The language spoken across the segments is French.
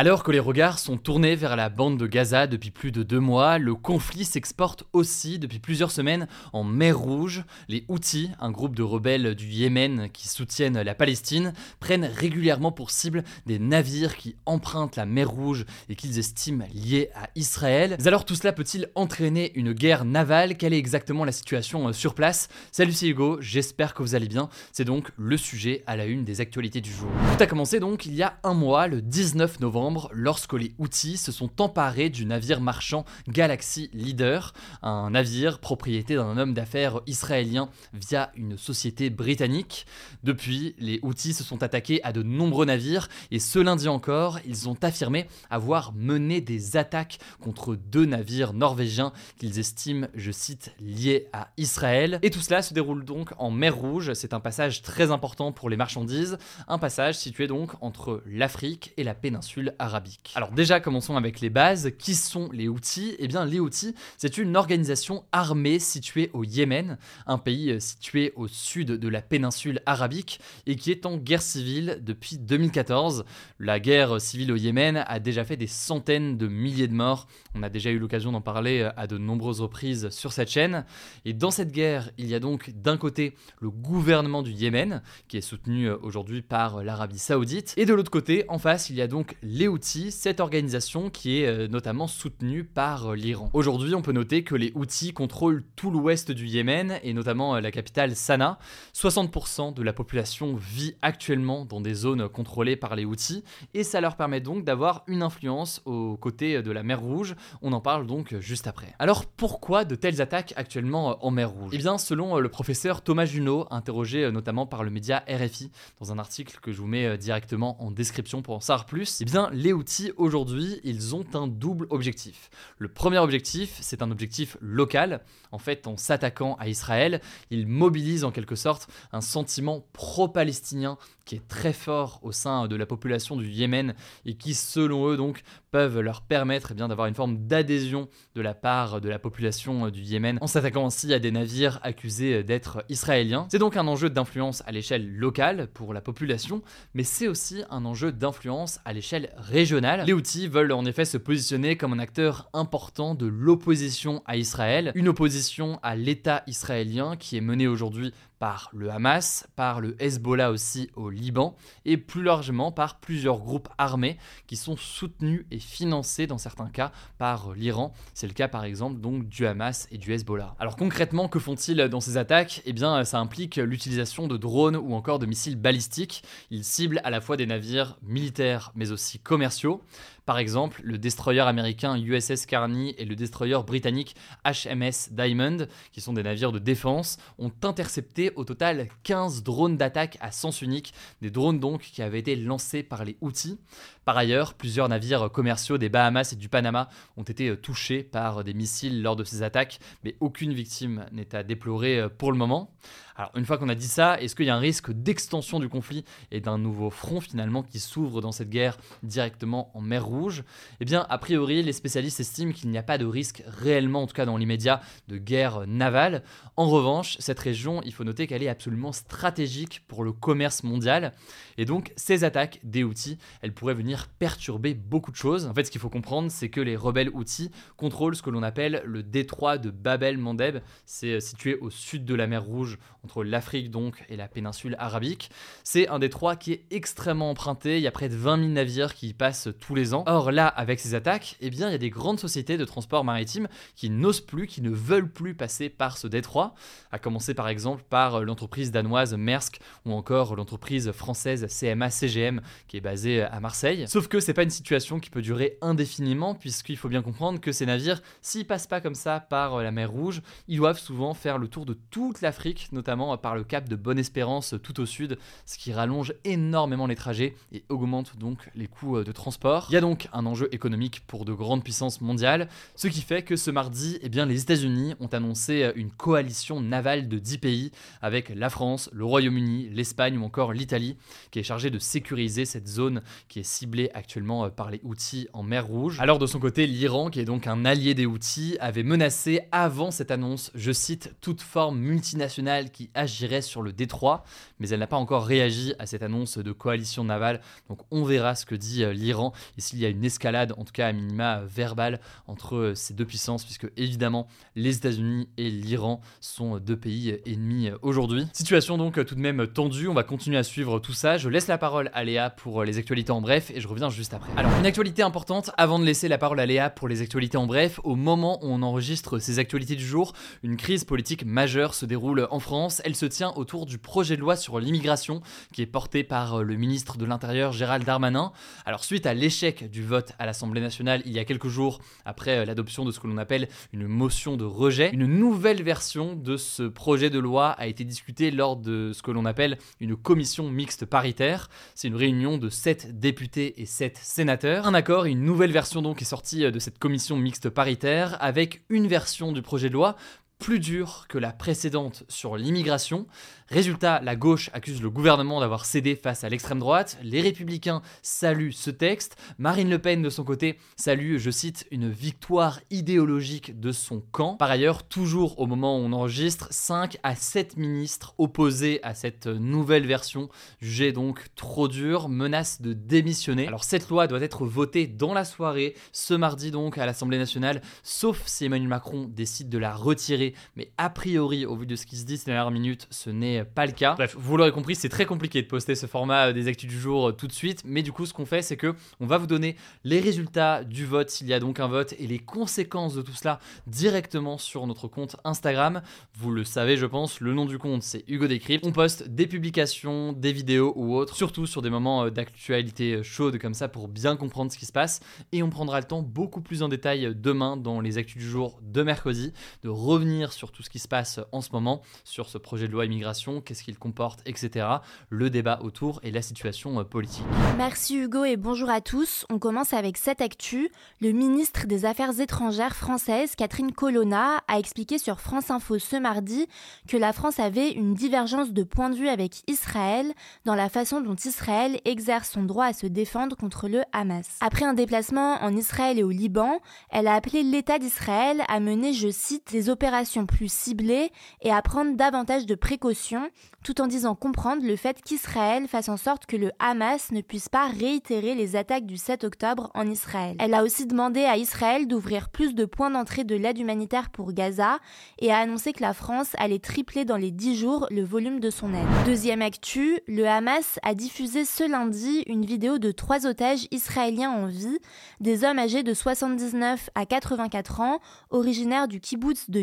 Alors que les regards sont tournés vers la bande de Gaza depuis plus de deux mois, le conflit s'exporte aussi depuis plusieurs semaines en mer Rouge. Les Houthis, un groupe de rebelles du Yémen qui soutiennent la Palestine, prennent régulièrement pour cible des navires qui empruntent la mer Rouge et qu'ils estiment liés à Israël. Mais alors tout cela peut-il entraîner une guerre navale? Quelle est exactement la situation euh, sur place? Salut c'est Hugo, j'espère que vous allez bien. C'est donc le sujet à la une des actualités du jour. Tout a commencé donc il y a un mois, le 19 novembre lorsque les Houthis se sont emparés du navire marchand Galaxy Leader, un navire propriété d'un homme d'affaires israélien via une société britannique. Depuis, les Houthis se sont attaqués à de nombreux navires et ce lundi encore, ils ont affirmé avoir mené des attaques contre deux navires norvégiens qu'ils estiment, je cite, liés à Israël. Et tout cela se déroule donc en mer Rouge, c'est un passage très important pour les marchandises, un passage situé donc entre l'Afrique et la péninsule Alors déjà, commençons avec les bases. Qui sont les Houthis Eh bien, les Houthis, c'est une organisation armée située au Yémen, un pays euh, situé au sud de la péninsule arabique et qui est en guerre civile depuis 2014. La guerre civile au Yémen a déjà fait des centaines de milliers de morts. On a déjà eu l'occasion d'en parler euh, à de nombreuses reprises sur cette chaîne. Et dans cette guerre, il y a donc d'un côté le gouvernement du Yémen, qui est soutenu euh, aujourd'hui par l'Arabie saoudite, et de l'autre côté, en face, il y a donc Houthis, cette organisation qui est euh, notamment soutenue par euh, l'Iran. Aujourd'hui, on peut noter que les Houthis contrôlent tout l'ouest du Yémen et notamment euh, la capitale Sanaa. 60% de la population vit actuellement dans des zones contrôlées par les Houthis et ça leur permet donc d'avoir une influence aux côtés de la mer Rouge. On en parle donc juste après. Alors pourquoi de telles attaques actuellement en mer Rouge? Eh bien, selon le professeur Thomas Junot, interrogé notamment par le média RFI dans un article que je vous mets directement en description pour en savoir plus, eh bien les Houthis aujourd'hui, ils ont un double objectif. Le premier objectif, c'est un objectif local. En fait, en s'attaquant à Israël, ils mobilisent en quelque sorte un sentiment pro-palestinien qui est très fort au sein de la population du Yémen et qui, selon eux, donc, peuvent leur permettre eh d'avoir une forme d'adhésion de la part de la population du Yémen en s'attaquant ainsi à des navires accusés d'être israéliens. C'est donc un enjeu d'influence à l'échelle locale pour la population, mais c'est aussi un enjeu d'influence à l'échelle Les Houthis veulent en effet se positionner comme un acteur important de l'opposition à Israël, une opposition à l'État israélien qui est menée aujourd'hui par le Hamas, par le Hezbollah aussi au Liban, et plus largement par plusieurs groupes armés qui sont soutenus et financés dans certains cas par l'Iran. C'est le cas par exemple donc du Hamas et du Hezbollah. Alors concrètement, que font-ils dans ces attaques? Eh bien, ça implique l'utilisation de drones ou encore de missiles balistiques. Ils ciblent à la fois des navires militaires mais aussi commerciaux. Par exemple, le destroyer américain USS Carney et le destroyer britannique HMS Diamond, qui sont des navires de défense, ont intercepté au total 15 drones d'attaque à sens unique, des drones donc qui avaient été lancés par les Houthis. Par ailleurs, plusieurs navires commerciaux des Bahamas et du Panama ont été touchés par des missiles lors de ces attaques, mais aucune victime n'est à déplorer pour le moment. Alors une fois qu'on a dit ça, est-ce qu'il y a un risque d'extension du conflit et d'un nouveau front finalement qui s'ouvre dans cette guerre directement en mer Eh bien, a priori, les spécialistes estiment qu'il n'y a pas de risque réellement, en tout cas dans l'immédiat, de guerre navale. En revanche, cette région, il faut noter qu'elle est absolument stratégique pour le commerce mondial. Et donc, ces attaques des Houthis, elles pourraient venir perturber beaucoup de choses. En fait, ce qu'il faut comprendre, c'est que les rebelles Houthis contrôlent ce que l'on appelle le détroit de Bab el-Mandeb. C'est situé au sud de la mer Rouge, entre l'Afrique donc et la péninsule arabique. C'est un détroit qui est extrêmement emprunté, il y a près de 20 000 navires qui y passent tous les ans. Or là, avec ces attaques, eh bien, il y a des grandes sociétés de transport maritime qui n'osent plus, qui ne veulent plus passer par ce détroit, à commencer par exemple par par l'entreprise danoise Maersk ou encore l'entreprise française CMA-CGM qui est basée à Marseille. Sauf que c'est pas une situation qui peut durer indéfiniment puisqu'il faut bien comprendre que ces navires, s'ils passent pas comme ça par la mer Rouge, ils doivent souvent faire le tour de toute l'Afrique, notamment par le cap de Bonne-Espérance tout au sud, ce qui rallonge énormément les trajets et augmente donc les coûts de transport. Il y a donc un enjeu économique pour de grandes puissances mondiales, ce qui fait que ce mardi, eh bien, les États-Unis ont annoncé une coalition navale de 10 pays avec la France, le Royaume-Uni, l'Espagne ou encore l'Italie, qui est chargée de sécuriser cette zone qui est ciblée actuellement euh, par les Houthis en mer Rouge. Alors de son côté, l'Iran, qui est donc un allié des Houthis, avait menacé avant cette annonce, je cite, toute forme multinationale qui agirait sur le détroit, mais elle n'a pas encore réagi à cette annonce de coalition navale, donc on verra ce que dit euh, l'Iran y a une escalade, en tout cas à minima verbale, entre euh, ces deux puissances, puisque évidemment les États-Unis et l'Iran sont deux pays ennemis aujourd'hui. Situation donc tout de même tendue, on va continuer à suivre tout ça. Je laisse la parole à Léa pour les actualités en bref et je reviens juste après. Alors, une actualité importante avant de laisser la parole à Léa pour les actualités en bref, au moment où on enregistre ces actualités du jour, une crise politique majeure se déroule en France. Elle se tient autour du projet de loi sur l'immigration qui est porté par le ministre de l'Intérieur Gérald Darmanin. Alors, suite à l'échec du vote à l'Assemblée nationale il y a quelques jours après l'adoption de ce que l'on appelle une motion de rejet, une nouvelle version de ce projet de loi a été discutée lors de ce que l'on appelle une commission mixte paritaire. C'est une réunion de 7 députés et 7 sénateurs. Un accord une nouvelle version donc est sortie de cette commission mixte paritaire avec une version du projet de loi plus dure que la précédente sur l'immigration. Résultat, la gauche accuse le gouvernement d'avoir cédé face à l'extrême droite, les républicains saluent ce texte, Marine Le Pen de son côté salue, je cite, une victoire idéologique de son camp. Par ailleurs, toujours au moment où on enregistre, 5 à 7 ministres opposés à cette nouvelle version, jugée donc trop dure, menacent de démissionner. Alors cette loi doit être votée dans la soirée, ce mardi donc à l'Assemblée nationale, sauf si Emmanuel Macron décide de la retirer, mais a priori, au vu de ce qui se dit ces dernières minutes, ce n'est pas le cas. Bref, vous l'aurez compris, c'est très compliqué de poster ce format euh, des actus du jour euh, tout de suite, mais du coup, ce qu'on fait, c'est que on va vous donner les résultats du vote s'il y a donc un vote et les conséquences de tout cela directement sur notre compte Instagram. Vous le savez, je pense, le nom du compte c'est Hugo Décrypte. On poste des publications, des vidéos ou autres, surtout sur des moments euh, d'actualité chaude comme ça pour bien comprendre ce qui se passe. Et on prendra le temps beaucoup plus en détail demain dans les actus du jour de mercredi de revenir sur tout ce qui se passe en ce moment sur ce projet de loi immigration qu'est-ce qu'il comporte, etc. Le débat autour et la situation euh, politique. Merci Hugo et bonjour à tous. On commence avec cette actu. Le ministre des Affaires étrangères française, Catherine Colonna, a expliqué sur France Info ce mardi que la France avait une divergence de point de vue avec Israël dans la façon dont Israël exerce son droit à se défendre contre le Hamas. Après un déplacement en Israël et au Liban, elle a appelé l'État d'Israël à mener, je cite, des opérations plus ciblées et à prendre davantage de précautions tout en disant comprendre le fait qu'Israël fasse en sorte que le Hamas ne puisse pas réitérer les attaques du 7 octobre en Israël. Elle a aussi demandé à Israël d'ouvrir plus de points d'entrée de l'aide humanitaire pour Gaza et a annoncé que la France allait tripler dans les 10 jours le volume de son aide. Deuxième actu, le Hamas a diffusé ce lundi une vidéo de trois otages israéliens en vie, des hommes âgés de 79 à 84 ans, originaires du kibbutz de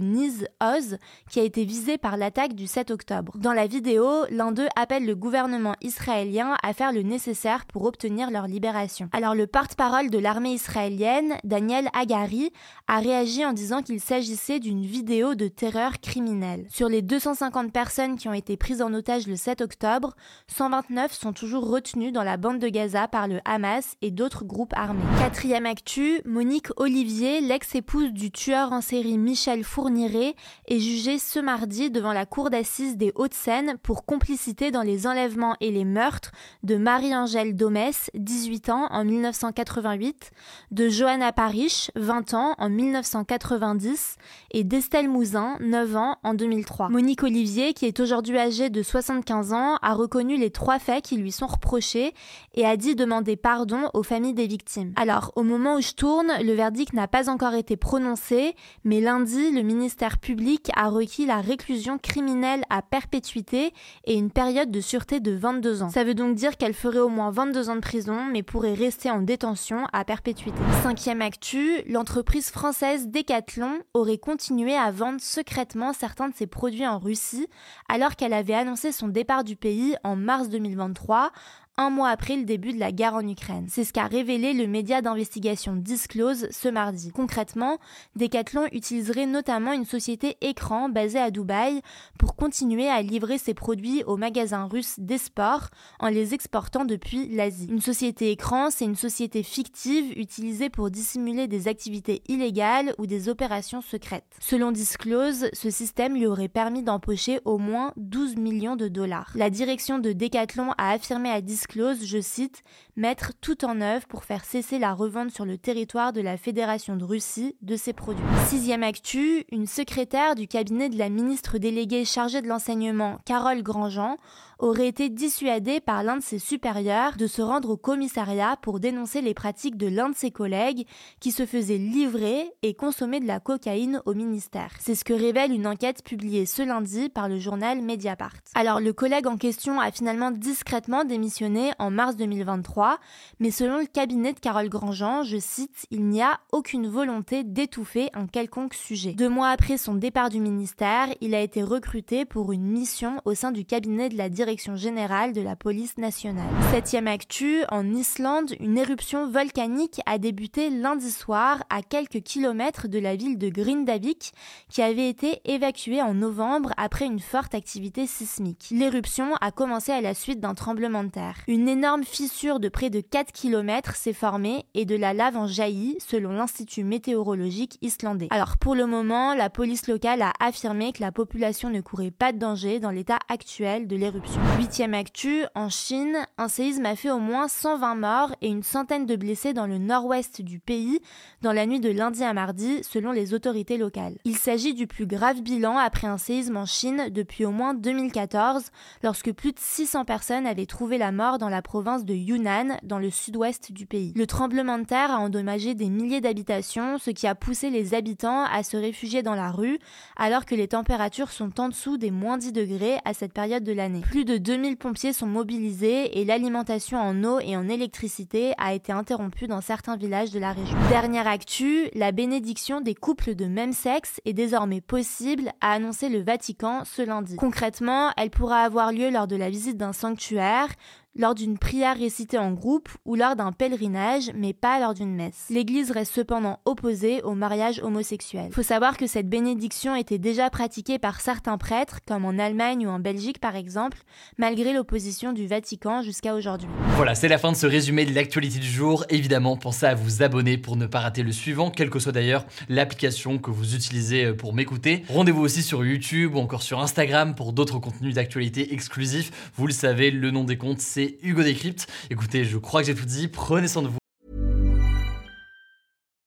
Oz, qui a été visé par l'attaque du 7 octobre. Dans la vidéo, l'un d'eux appelle le gouvernement israélien à faire le nécessaire pour obtenir leur libération. Alors le porte-parole de l'armée israélienne, Daniel Agari, a réagi en disant qu'il s'agissait d'une vidéo de terreur criminelle. Sur les 250 personnes qui ont été prises en otage le 7 octobre, 129 sont toujours retenues dans la bande de Gaza par le Hamas et d'autres groupes armés. Quatrième actu, Monique Olivier, l'ex-épouse du tueur en série Michel Fourniret, est jugée ce mardi devant la cour d'assises des hauts seine pour complicité dans les enlèvements et les meurtres de Marie-Angèle Domès, 18 ans, en 1988, de Johanna Parich, 20 ans, en 1990, et d'Estelle Mouzin, 9 ans, en 2003. Monique Olivier, qui est aujourd'hui âgée de 75 ans, a reconnu les trois faits qui lui sont reprochés et a dit demander pardon aux familles des victimes. Alors, au moment où je tourne, le verdict n'a pas encore été prononcé, mais lundi, le ministère public a requis la réclusion criminelle à perpétuité et une période de sûreté de 22 ans. Ça veut donc dire qu'elle ferait au moins 22 ans de prison, mais pourrait rester en détention à perpétuité. Cinquième actu, l'entreprise française Decathlon aurait continué à vendre secrètement certains de ses produits en Russie, alors qu'elle avait annoncé son départ du pays en mars 2023 un mois après le début de la guerre en Ukraine. C'est ce qu'a révélé le média d'investigation Disclose ce mardi. Concrètement, Decathlon utiliserait notamment une société écran basée à Dubaï pour continuer à livrer ses produits aux magasins russes des sports en les exportant depuis l'Asie. Une société écran, c'est une société fictive utilisée pour dissimuler des activités illégales ou des opérations secrètes. Selon Disclose, ce système lui aurait permis d'empocher au moins 12 millions de dollars. La direction de Decathlon a affirmé à Disclose clause, je cite, mettre tout en œuvre pour faire cesser la revente sur le territoire de la Fédération de Russie de ces produits. Sixième actu, une secrétaire du cabinet de la ministre déléguée chargée de l'enseignement, Carole Grandjean, aurait été dissuadée par l'un de ses supérieurs de se rendre au commissariat pour dénoncer les pratiques de l'un de ses collègues qui se faisait livrer et consommer de la cocaïne au ministère. C'est ce que révèle une enquête publiée ce lundi par le journal Mediapart. Alors le collègue en question a finalement discrètement démissionné en mars 2023, mais selon le cabinet de Carole Grandjean, je cite, il n'y a aucune volonté d'étouffer un quelconque sujet. Deux mois après son départ du ministère, il a été recruté pour une mission au sein du cabinet de la direction générale de la police nationale. Septième actu, en Islande, une éruption volcanique a débuté lundi soir à quelques kilomètres de la ville de Grindavik qui avait été évacuée en novembre après une forte activité sismique. L'éruption a commencé à la suite d'un tremblement de terre. Une énorme fissure de près de 4 km s'est formée et de la lave en jaillit selon l'Institut météorologique islandais. Alors pour le moment, la police locale a affirmé que la population ne courait pas de danger dans l'état actuel de l'éruption. Huitième actu, en Chine, un séisme a fait au moins 120 morts et une centaine de blessés dans le nord-ouest du pays dans la nuit de lundi à mardi, selon les autorités locales. Il s'agit du plus grave bilan après un séisme en Chine depuis au moins 2014, lorsque plus de 600 personnes avaient trouvé la mort dans la province de Yunnan, dans le sud-ouest du pays. Le tremblement de terre a endommagé des milliers d'habitations, ce qui a poussé les habitants à se réfugier dans la rue, alors que les températures sont en dessous des moins 10 degrés à cette période de l'année. Plus de 2000 pompiers sont mobilisés et l'alimentation en eau et en électricité a été interrompue dans certains villages de la région. Dernière actu, la bénédiction des couples de même sexe est désormais possible, a annoncé le Vatican ce lundi. Concrètement, elle pourra avoir lieu lors de la visite d'un sanctuaire, lors d'une prière récitée en groupe ou lors d'un pèlerinage, mais pas lors d'une messe. L'Église reste cependant opposée au mariage homosexuel. Faut savoir que cette bénédiction était déjà pratiquée par certains prêtres, comme en Allemagne ou en Belgique par exemple, malgré l'opposition du Vatican jusqu'à aujourd'hui. Voilà, c'est la fin de ce résumé de l'actualité du jour. Évidemment, pensez à vous abonner pour ne pas rater le suivant, quelle que soit d'ailleurs l'application que vous utilisez euh, pour m'écouter. Rendez-vous aussi sur YouTube ou encore sur Instagram pour d'autres contenus d'actualité exclusifs. Vous le savez, le nom des comptes c'est Hugo Décrypte. Écoutez, je crois que j'ai tout dit. Prenez soin de vous.